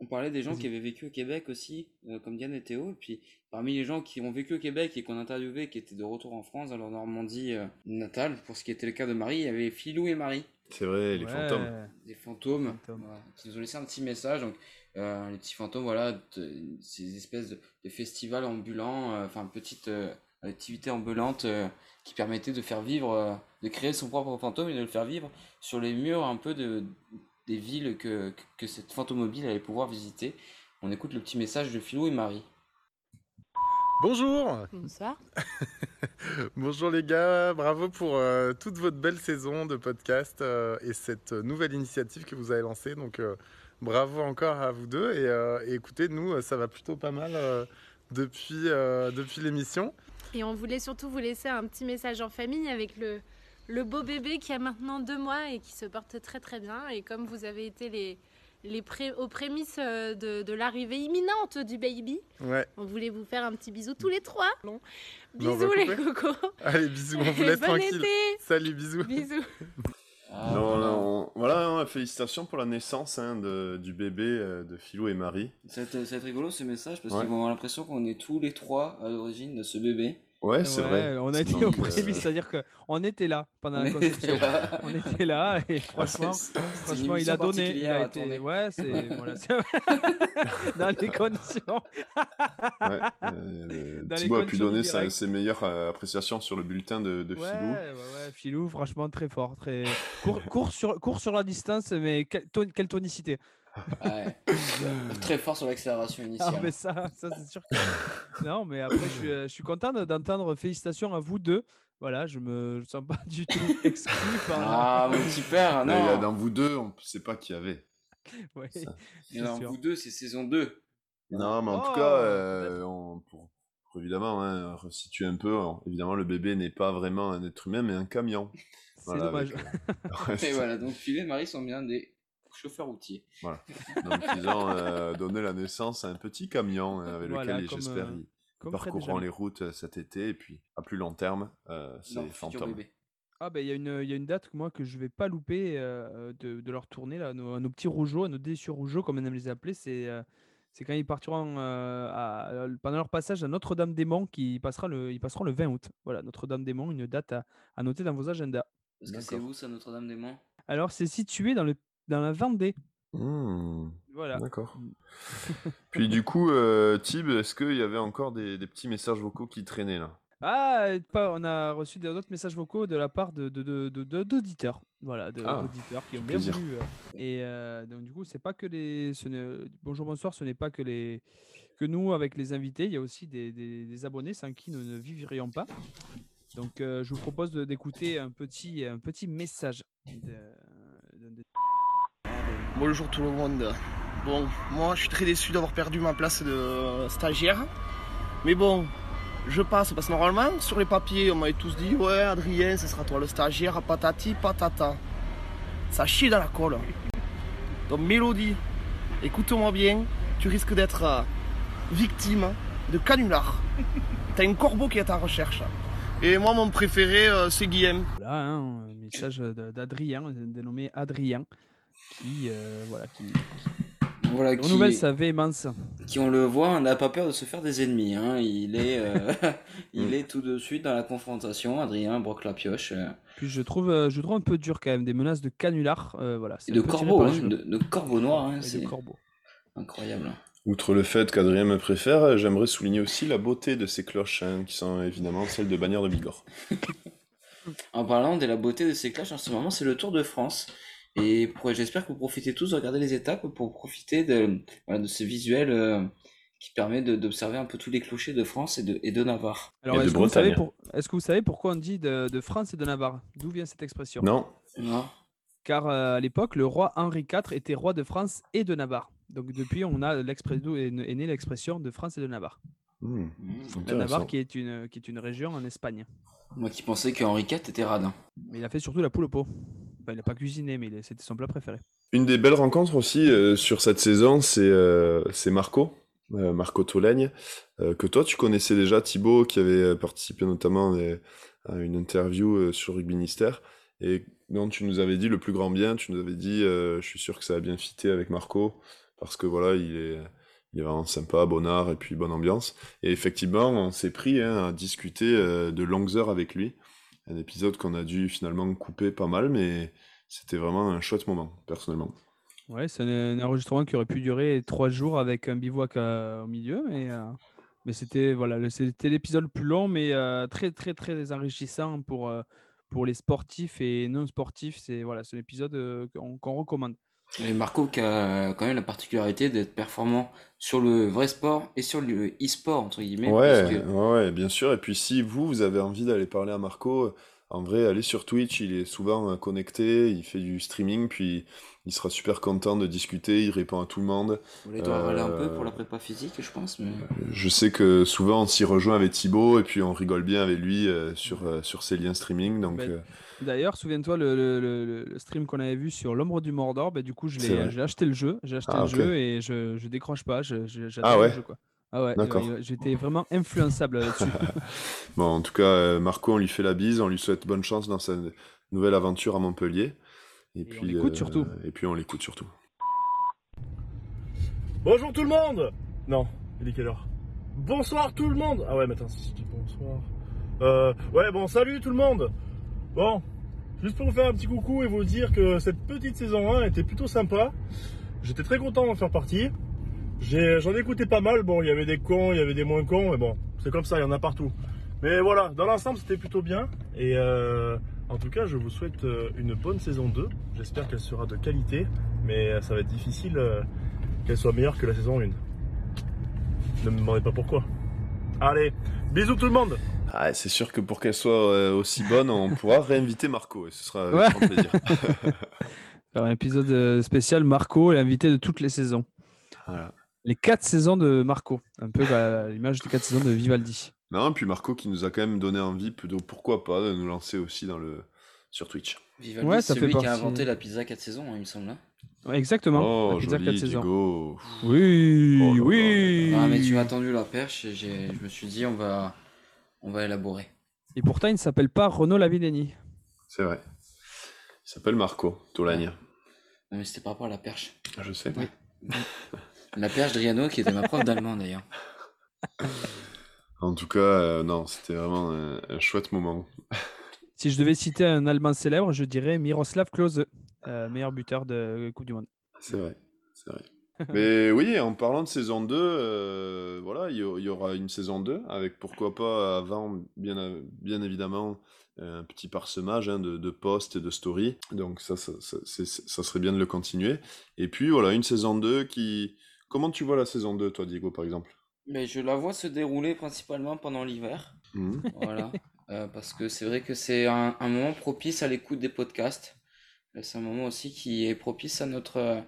On parlait des gens qui avaient vécu au Québec aussi, euh, comme Diane et Théo. Et puis, parmi les gens qui ont vécu au Québec et qu'on a interviewé, qui étaient de retour en France, dans leur Normandie euh, natale, pour ce qui était le cas de Marie, il y avait Philou et Marie, C'est vrai, les fantômes. Des fantômes, Fantômes. voilà, qui nous ont laissé un petit message. Donc, euh, les petits fantômes, voilà, de- ces espèces de, de festivals ambulants, euh, enfin, petites euh, activités ambulantes euh, qui permettaient de faire vivre, euh, de créer son propre fantôme et de le faire vivre sur les murs un peu de, des villes que, que, cette fantomobile allait pouvoir visiter. On écoute le petit message de Philou et Marie. Bonjour Bonsoir. Bonjour les gars, bravo pour euh, toute votre belle saison de podcast euh, et cette nouvelle initiative que vous avez lancée. Donc euh, bravo encore à vous deux et, euh, et écoutez, nous ça va plutôt pas mal euh, depuis, euh, depuis l'émission. Et on voulait surtout vous laisser un petit message en famille avec le, le beau bébé qui a maintenant deux mois et qui se porte très très bien. Et comme vous avez été les, les pré- aux prémices euh, de, de l'arrivée imminente du baby, Ouais, on voulait vous faire un petit bisou tous les trois. Non, Bisous les cocos. allez bisous, on vous laisse Bon tranquille. été. Salut, bisous. Bisous. Ah, non, voilà. non, voilà, hein, félicitations pour la naissance hein, de, du bébé euh, de Philou et Marie. Ça va être, ça va être rigolo ce message parce Ouais. qu'ils vont avoir l'impression qu'on est tous les trois à l'origine de ce bébé. Ouais, c'est Ouais, vrai. On a été au euh, prémices, c'est-à-dire qu'on était là pendant On la conception. On était là et Ah, franchement, franchement, il a donné. Il a été... Ouais, c'est voilà, dans les conditions. Ouais, euh, Dans les Thibaut a pu donner sa- ses meilleures euh, appréciations sur le bulletin de, de Ouais, Philou. ouais, ouais, Filou, franchement très fort, très court, court sur court sur la distance, mais quelle, ton- quelle tonicité. Ouais. Très fort sur l'accélération Ah, initiale. mais ça, ça c'est sûr. Que... non, mais après, je suis, euh, je suis content de- d'entendre félicitations à vous deux. Voilà, je me je sens pas du tout exclu par. Ah, mon petit père, Mais, euh, non. dans vous deux, on ne sait pas qui y avait. Suis dans sûr. vous deux, c'est saison 2. Non, mais en tout Oh, cas, euh, on- pour, pour évidemment hein, resituer un peu, évidemment, le bébé n'est pas vraiment un être humain, mais un camion. C'est Voilà, dommage. avec, euh, Et voilà, donc Philou et Marie sont bien des chauffeurs routiers. Donc, ils ont euh, donné la naissance à un petit camion euh, avec Voilà, lequel, j'espère, euh, ils parcourront les routes euh, cet été. Et puis, à plus long terme, euh, c'est fantôme. Ah ben il y, a une- il y a une date moi que je vais pas louper euh, de, de leur tournée là, à nos, nos petits rougeaux, à nos déçus rougeaux comme on aime les appeler, c'est euh, c'est quand ils partiront euh, à- pendant leur passage à Notre-Dame-des-Monts qui passera le, ils passeront le 20 août. Voilà, Notre-Dame-des-Monts, une date à, à noter dans vos agendas. Parce que c'est où ça, Notre-Dame-des-Monts? Alors, c'est situé dans, le, dans la Vendée. Mmh. Voilà. D'accord. Puis du coup, euh, Tib, est-ce qu'il y avait encore des, des petits messages vocaux qui traînaient là? Ah, pas, on a reçu d'autres messages vocaux de la part de, de, de- de- de- d'auditeurs. Voilà, Ah, d'auditeurs qui ont bien voulu. euh, et euh, donc, du coup, c'est pas que les. ce bonjour, bonsoir, ce n'est pas que les que nous avec les invités, il y a aussi des, des- des abonnés sans qui nous ne vivrions pas. Donc, euh, je vous propose d'écouter un petit, un petit message. de- Bonjour tout le monde. Bon, moi je suis très déçu d'avoir perdu ma place de stagiaire. Mais bon, je passe parce que normalement sur les papiers on m'avait tous dit ouais Adrien ce sera toi le stagiaire patati patata. Ça chie dans la colle. Donc Mélodie, écoute-moi bien, tu risques d'être euh, victime de canular. T'as un corbeau qui est à ta recherche. Et moi mon préféré euh, c'est Guillaume. Voilà, hein, un message d'Adrien, dénommé Adrien, qui, euh, voilà, qui, Voilà, qui renouvelle sa véhémence. qui on le voit, n'a pas peur de se faire des ennemis. hein. Il est, euh, il est tout de suite dans la confrontation. Adrien broque la pioche. euh, Puis je trouve, euh, je trouve un peu dur quand même, des menaces de canular. euh, voilà, c'est et de corbeau, hein, de, de corbeau noir. hein, c'est corbeau. incroyable. Outre le fait qu'Adrien me préfère, j'aimerais souligner aussi la beauté de ces cloches, hein, qui sont évidemment celles de Bagnères de Bigorre. En parlant de la beauté de ces cloches, en ce moment, c'est le Tour de France. Et j'espère que vous profitez tous de regarder les étapes pour profiter de, voilà, de ce visuel euh, qui permet de- d'observer un peu tous les clochers de France et de, et de Navarre. Alors, est-ce que, vous savez pour- est-ce que vous savez pourquoi on dit de, de France et de Navarre? D'où vient cette expression? Non. Non. Car euh, à l'époque, le roi Henri IV était roi de France et de Navarre. Donc depuis, on a d'où est, est née l'expression de France et de Navarre. La intéressant. Navarre qui est une, qui est une région en Espagne. Moi qui pensais que Henri IV était radin. Mais il a fait surtout la poule au pot. Enfin, il n'a pas cuisiné, mais c'était son plat préféré. Une des belles rencontres aussi euh, sur cette saison, c'est euh, Marco, euh, Marco Tolègne, euh, que toi tu connaissais déjà, Thibaut, qui avait participé notamment à, une interview sur Rugby Ministère, et dont tu nous avais dit le plus grand bien, tu nous avais dit, je suis sûr que ça a bien fité avec Marco, parce que voilà, il est, vraiment sympa, bonnard, et puis bonne ambiance. Et effectivement, on s'est pris hein, à discuter de longues heures avec lui, un épisode qu'on a dû finalement couper pas mal, mais c'était vraiment un chouette moment, personnellement. Ouais, c'est un, enregistrement qui aurait pu durer trois jours avec un bivouac euh, au milieu, mais, euh, mais c'était voilà, c'était l'épisode le plus long, mais euh, très très très enrichissant pour, pour les sportifs et non sportifs. C'est voilà, c'est un épisode qu'on qu'on recommande. Et Marco qui a quand même la particularité d'être performant sur le vrai sport et sur le e-sport, entre guillemets. Ouais, ouais, ouais, bien sûr. Et puis si vous, vous avez envie d'aller parler à Marco, en vrai, allez sur Twitch, il est souvent euh, connecté, il fait du streaming, puis il sera super content de discuter, il répond à tout le monde. Vous voulez t'en râler un peu Euh, pour la prépa physique, je pense. Mais... Je sais que souvent on s'y rejoint avec Thibaut, et puis on rigole bien avec lui euh, sur, euh, sur ses liens streaming, donc... Ben, euh, D'ailleurs, souviens-toi le, le- le- le stream qu'on avait vu sur l'ombre du Mordor. ben, du coup, j'ai acheté le jeu, j'ai acheté Ah, le jeu et je, je décroche pas. je- je- J'adore Ah le ouais jeu, quoi. Ah ouais, D'accord. euh, j'étais vraiment influençable là-dessus. Bon, en tout cas, euh, Marco, on lui fait la bise, on lui souhaite bonne chance dans sa nouvelle aventure à Montpellier. Et, puis, l'écoute surtout. Et puis on l'écoute surtout. Bonjour tout le monde Non, il est quelle heure? Bonsoir tout le monde Ah ouais, mais attends, si je dis bonsoir... Euh, ouais, bon, salut tout le monde Bon, juste pour vous faire un petit coucou et vous dire que cette petite saison 1 était plutôt sympa. J'étais très content d'en faire partie. J'en ai pas mal, bon, il y avait des cons, il y avait des moins cons, mais bon, c'est comme ça, il y en a partout. Mais voilà, dans l'ensemble, c'était plutôt bien. Et euh, en tout cas, je vous souhaite euh, une bonne saison 2. J'espère qu'elle sera de qualité, mais euh, ça va être difficile qu'elle soit meilleure que la saison 1. Ne me demandez pas pourquoi. Allez, bisous tout le monde Ah, c'est sûr que pour qu'elle soit euh, aussi bonne, on pourra réinviter Marco, et ce sera avec Ouais. grand plaisir. Alors, un épisode euh, spécial Marco, l'invité de toutes les saisons. Voilà. Les quatre saisons de Marco, un peu à l'image des quatre saisons de Vivaldi. Non, puis Marco qui nous a quand même donné envie, plutôt pourquoi pas, de nous lancer aussi dans le sur Twitch. Vivaldi, Ouais, fait qui a inventé la pizza 4 saisons, hein, il me semble. hein. Ouais, exactement. Oh, la pizza joli, quatre saisons. Diego. Oui, Oh oui. Ah, mais tu m'as tendu la perche et je me suis dit, on va, on va élaborer. Et pourtant, il ne s'appelle pas Renaud Lavineni. C'est vrai. Il s'appelle Marco Tolagne. Non, mais c'était par rapport à la perche. Je sais. La perche d'Riano, qui était ma prof d'allemand d'ailleurs. En tout cas, euh, non, c'était vraiment un, un chouette moment. Si je devais citer un Allemand célèbre, je dirais Miroslav Klose, euh, meilleur buteur de Coupe du Monde. C'est vrai, c'est vrai. Mais oui, en parlant de saison 2, euh, voilà, il y, aura une saison 2 avec pourquoi pas avant, bien, bien évidemment, un petit parsemage hein, de, de posts et de stories. Donc ça, ça, ça, c'est- ça serait bien de le continuer. Et puis voilà, une saison 2 qui... Comment tu vois la saison 2, toi, Diego, par exemple? Mais je la vois se dérouler principalement pendant l'hiver. Mhm. Voilà. Euh, parce que c'est vrai que c'est un, un moment propice à l'écoute des podcasts. Euh, C'est un moment aussi qui est propice à notre.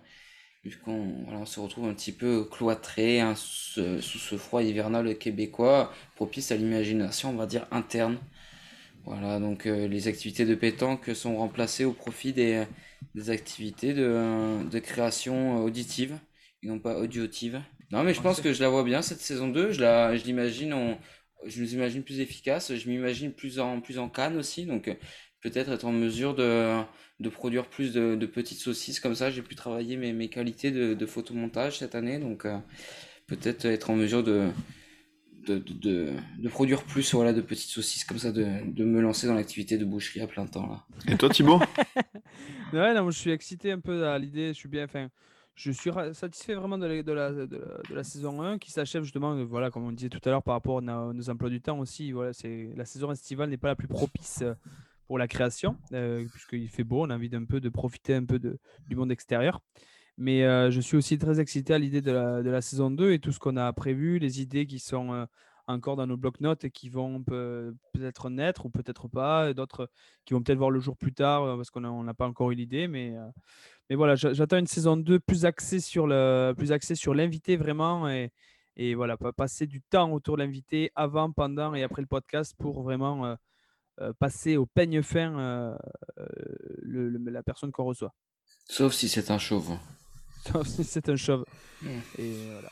Euh, vu qu'on voilà, on se retrouve un petit peu cloîtré hein, sous, ce- sous ce froid hivernal québécois, propice à l'imagination, on va dire, interne. Voilà, donc euh, les activités de pétanque sont remplacées au profit des, des activités de, de création auditive et non pas audiotive. Non, mais je pense que je la vois bien cette saison 2. Je la, je l'imagine, je nous imagine plus efficace. Je m'imagine plus en, plus en canne aussi. Donc euh, peut-être être en mesure de, de produire plus de, de petites saucisses comme ça. J'ai pu travailler mes, mes qualités de, de photomontage cette année. Donc euh, peut-être être en mesure de, de, de, de- de produire plus voilà, de petites saucisses comme ça, de, de me lancer dans l'activité de boucherie à plein temps. Là. Et toi, Thibaut? Ouais, non, je suis excité un peu à l'idée. Je suis bien, enfin, je suis satisfait vraiment de la, de la, de la, de la saison 1 qui s'achève justement, euh, voilà, comme on disait tout à l'heure, par rapport à nos, nos emplois du temps aussi. Voilà, c'est la saison estivale n'est pas la plus propice euh, pour la création, euh, puisqu'il fait beau. On a envie d'un peu de profiter un peu du monde extérieur. Mais euh, je suis aussi très excité à l'idée de la, saison 2 et tout ce qu'on a prévu, les idées qui sont euh, encore dans nos blocs-notes et qui vont peut- peut-être naître ou peut-être pas, d'autres qui vont peut-être voir le jour plus tard euh, parce qu'on n'a pas encore eu l'idée. Mais, euh, voilà, j'a- j'attends une saison 2 plus axée sur l'invité vraiment et, et voilà, pa- passer du temps autour de l'invité avant, pendant et après le podcast pour vraiment euh, euh, passer au peigne fin euh, euh, le- le- la personne qu'on reçoit. Sauf si c'est un chauve. Sauf si c'est un chauve. Et voilà.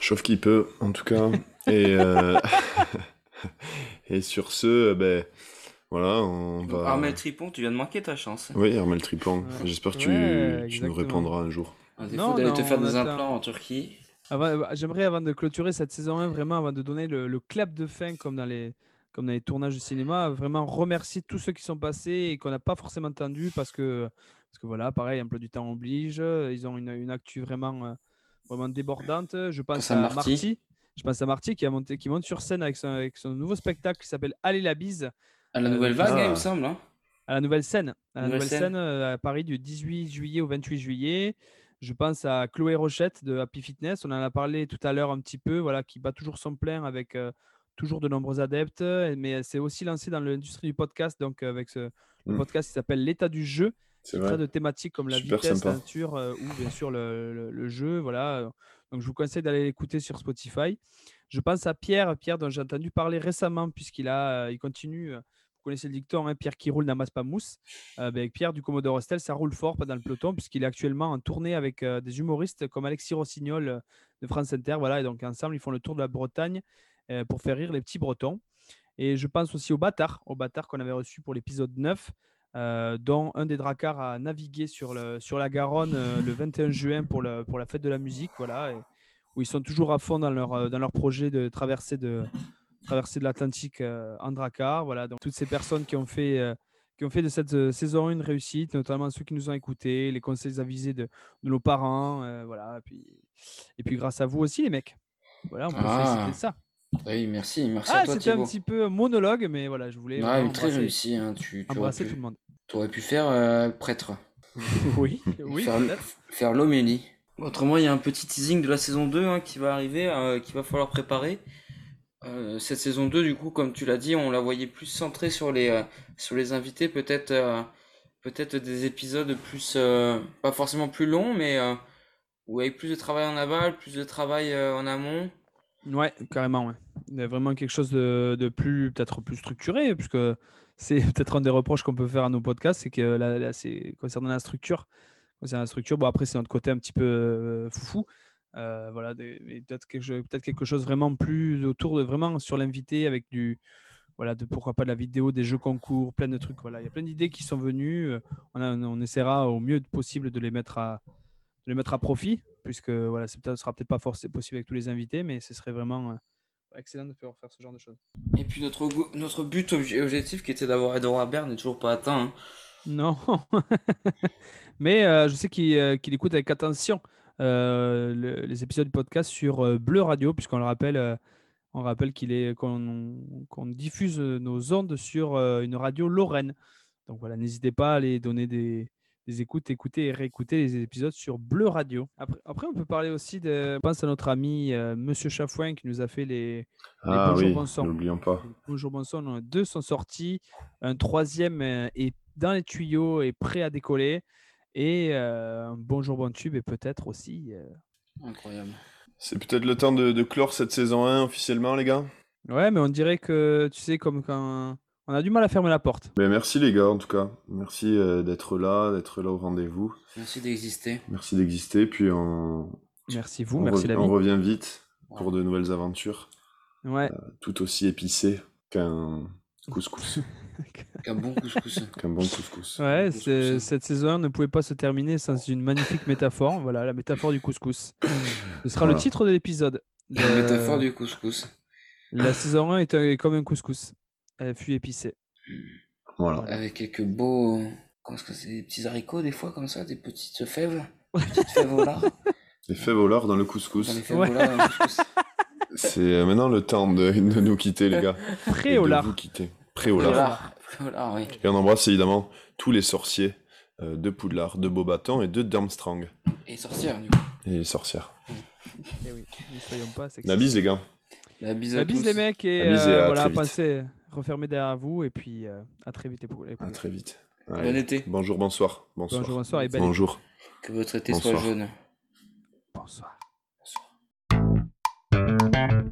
Chauffe qui peut, en tout cas. Et, euh, et sur ce, euh, ben, voilà, on va... Armel Tripon, tu viens de manquer ta chance. Oui, Armel Tripon. J'espère que tu, Ouais, tu nous répondras un jour. À défaut Non, d'aller te faire des attend. implants en Turquie. Avant- J'aimerais, avant de clôturer cette saison 1, vraiment, avant de donner le, le clap de fin, comme dans, les, comme dans les tournages de cinéma, vraiment remercier tous ceux qui sont passés et qu'on n'a pas forcément entendu parce que, parce que voilà, pareil, un peu du temps oblige. Ils ont une, une actu vraiment, euh, vraiment débordante. Je pense à à Marty. Marty. Je pense à Marty qui, a monté, qui monte sur scène avec son, avec son nouveau spectacle qui s'appelle Allez la bise. À la Euh, nouvelle vague, hein, il me semble. hein. à la nouvelle scène. À la Nouvelle nouvelle scène. scène euh, à Paris du 18 juillet au 28 juillet. Je pense à Chloé Rochette de Happy Fitness. On en a parlé tout à l'heure un petit peu, voilà, qui bat toujours son plein avec euh, toujours de nombreux adeptes. euh, Mais elle s'est aussi lancée dans l'industrie du podcast, donc euh, avec ce le Mm. podcast qui s'appelle L'état du jeu, C'est qui traite de thématiques comme la Super vitesse, la nature euh, ou bien sûr le, le- le jeu. Voilà. Donc je vous conseille d'aller l'écouter sur Spotify. Je pense à Pierre, Pierre dont j'ai entendu parler récemment puisqu'il a, il continue. Vous connaissez le dicton, hein, Pierre qui roule n'amasse pas mousse. Euh, ben, avec Pierre du Commodore Hostel, ça roule fort pendant le peloton puisqu'il est actuellement en tournée avec euh, des humoristes comme Alexis Rossignol de France Inter. Voilà, et donc ensemble, ils font le tour de la Bretagne pour faire rire les petits Bretons. Et je pense aussi au Bâtard, au Bâtard qu'on avait reçu pour l'épisode 9, euh, dont un des dracars a navigué sur, le, sur la Garonne euh, le 21 juin pour, le, pour la fête de la musique. Voilà, et où ils sont toujours à fond dans leur, euh, dans leur projet de traversée de, traversée de l'Atlantique euh, en dracar. Voilà, donc toutes ces personnes qui ont fait, euh, qui ont fait de cette euh, saison une réussite, notamment ceux qui nous ont écoutés, les conseils avisés de, de nos parents. euh, voilà, et puis, et puis grâce à vous aussi, les mecs. Voilà, on peut Ah. féliciter ça. Oui, merci, merci Ah, à toi c'était un petit peu monologue, mais voilà, je voulais mais très réussi. Hein. Tu, tu aurais embrasser pu, tout le monde. aurais pu faire euh, prêtre. oui, oui, faire, faire l'homélie. Autrement, il y a un petit teasing de la saison 2 hein, qui va arriver, euh, qu'il va falloir préparer. Euh, cette saison 2, du coup, comme tu l'as dit, on la voyait plus centrée sur les, euh, sur les invités, peut-être euh, peut-être des épisodes plus, euh, pas forcément plus longs, mais euh, où avec plus de travail en aval, plus de travail euh, en amont. Ouais, carrément, ouais. Il y a vraiment quelque chose de, plus, peut-être plus structuré, puisque c'est peut-être un des reproches qu'on peut faire à nos podcasts, c'est que là, c'est concernant la structure. Concernant la structure, bon, après, c'est notre côté un petit peu euh, foufou. Euh, voilà, peut-être quelque, chose- vraiment plus autour de vraiment sur l'invité avec du, voilà, de pourquoi pas de la vidéo, des jeux concours, plein de trucs. Voilà, il y a plein d'idées qui sont venues. euh, on essaiera au mieux possible de les mettre à, de les mettre à profit, puisque voilà, ce sera peut-être pas forcément possible avec tous les invités, mais ce serait vraiment, euh, excellent de pouvoir faire ce genre de choses. Et puis notre, notre but obje- objectif qui était d'avoir Edouard Baird n'est toujours pas atteint. hein. Non. Mais euh, je sais qu'il euh, qu'il écoute avec attention euh, le- les épisodes du podcast sur Bleu Radio, puisqu'on le rappelle, on rappelle qu'il est qu'on diffuse nos ondes sur une radio lorraine. Donc voilà, n'hésitez pas à aller donner des, des écoutes, écouter et réécouter les épisodes sur Bleu Radio. Après, après, on peut parler aussi de. Je pense à notre ami euh, Monsieur Chafouin qui nous a fait les, les Ah Bonjour oui, n'oublions pas. Bonjour Bonson, deux sont sortis, un troisième euh, est dans les tuyaux et prêt à décoller, et euh, un Bonjour Bon Tube est peut-être aussi. euh, Incroyable. C'est peut-être le temps de, de clore cette saison 1 officiellement, les gars? Ouais, mais on dirait que, tu sais, comme quand on a du mal à fermer la porte. Ben, merci les gars, en tout cas. Merci euh, d'être là, d'être là au rendez-vous. Merci d'exister. Merci d'exister. Puis on, Merci vous, on, merci la on vie. revient vite pour de nouvelles aventures. Ouais. Euh, tout aussi épicées qu'un couscous. Qu'un bon couscous. qu'un bon couscous. Ouais, cette saison 1 ne pouvait pas se terminer sans une magnifique métaphore. Voilà, la métaphore du couscous. Ce sera le titre de l'épisode. La Euh, métaphore du couscous. La saison 1 est, un- est comme un couscous. Elle fut épicée. Voilà. Avec quelques beaux. Comment est-ce que c'est Des petits haricots, des fois, comme ça, des petites fèves. Des petites fèves au lard. Les fèves au lard dans le couscous. Dans les fèves au lard, dans le couscous. C'est euh, maintenant le temps de, de nous quitter, les gars. Prêt Et au de lard. vous quitter. Prêt au lard. oui. Et on embrasse évidemment tous les sorciers euh, de Poudlard, de Beaubaton et de Durmstrang. Et sorcière, du coup. Et les sorcières. Eh oui, ne soyons pas sexistes. La bise, les gars. La bise à La bise, tous. les mecs, et La bise et euh, à voilà, très vite. pensez, refermez derrière vous, et puis euh, à très vite. les pou- les À très vite. Bon été. Bonjour, bonsoir. Bonsoir. Bonjour, bonsoir et belle Bonjour. Que votre été soit Bonsoir. jaune. Bonsoir. Bonjour,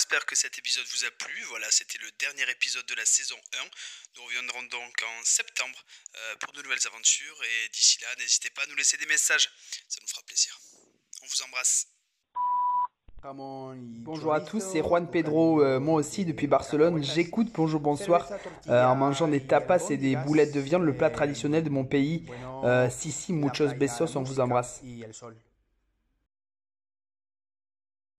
espère que cet épisode vous a plu. Voilà, c'était le dernier épisode de la saison 1. Nous reviendrons donc en septembre euh, pour de nouvelles aventures et d'ici là, n'hésitez pas à nous laisser des messages, ça nous fera plaisir. On vous embrasse. Bonjour à tous, c'est Juan Pedro, euh, moi aussi depuis Barcelone. J'écoute Bonjour Bonsoir euh, en mangeant des tapas et des boulettes de viande, le plat traditionnel de mon pays. Euh, si, si, muchos besos, on vous embrasse.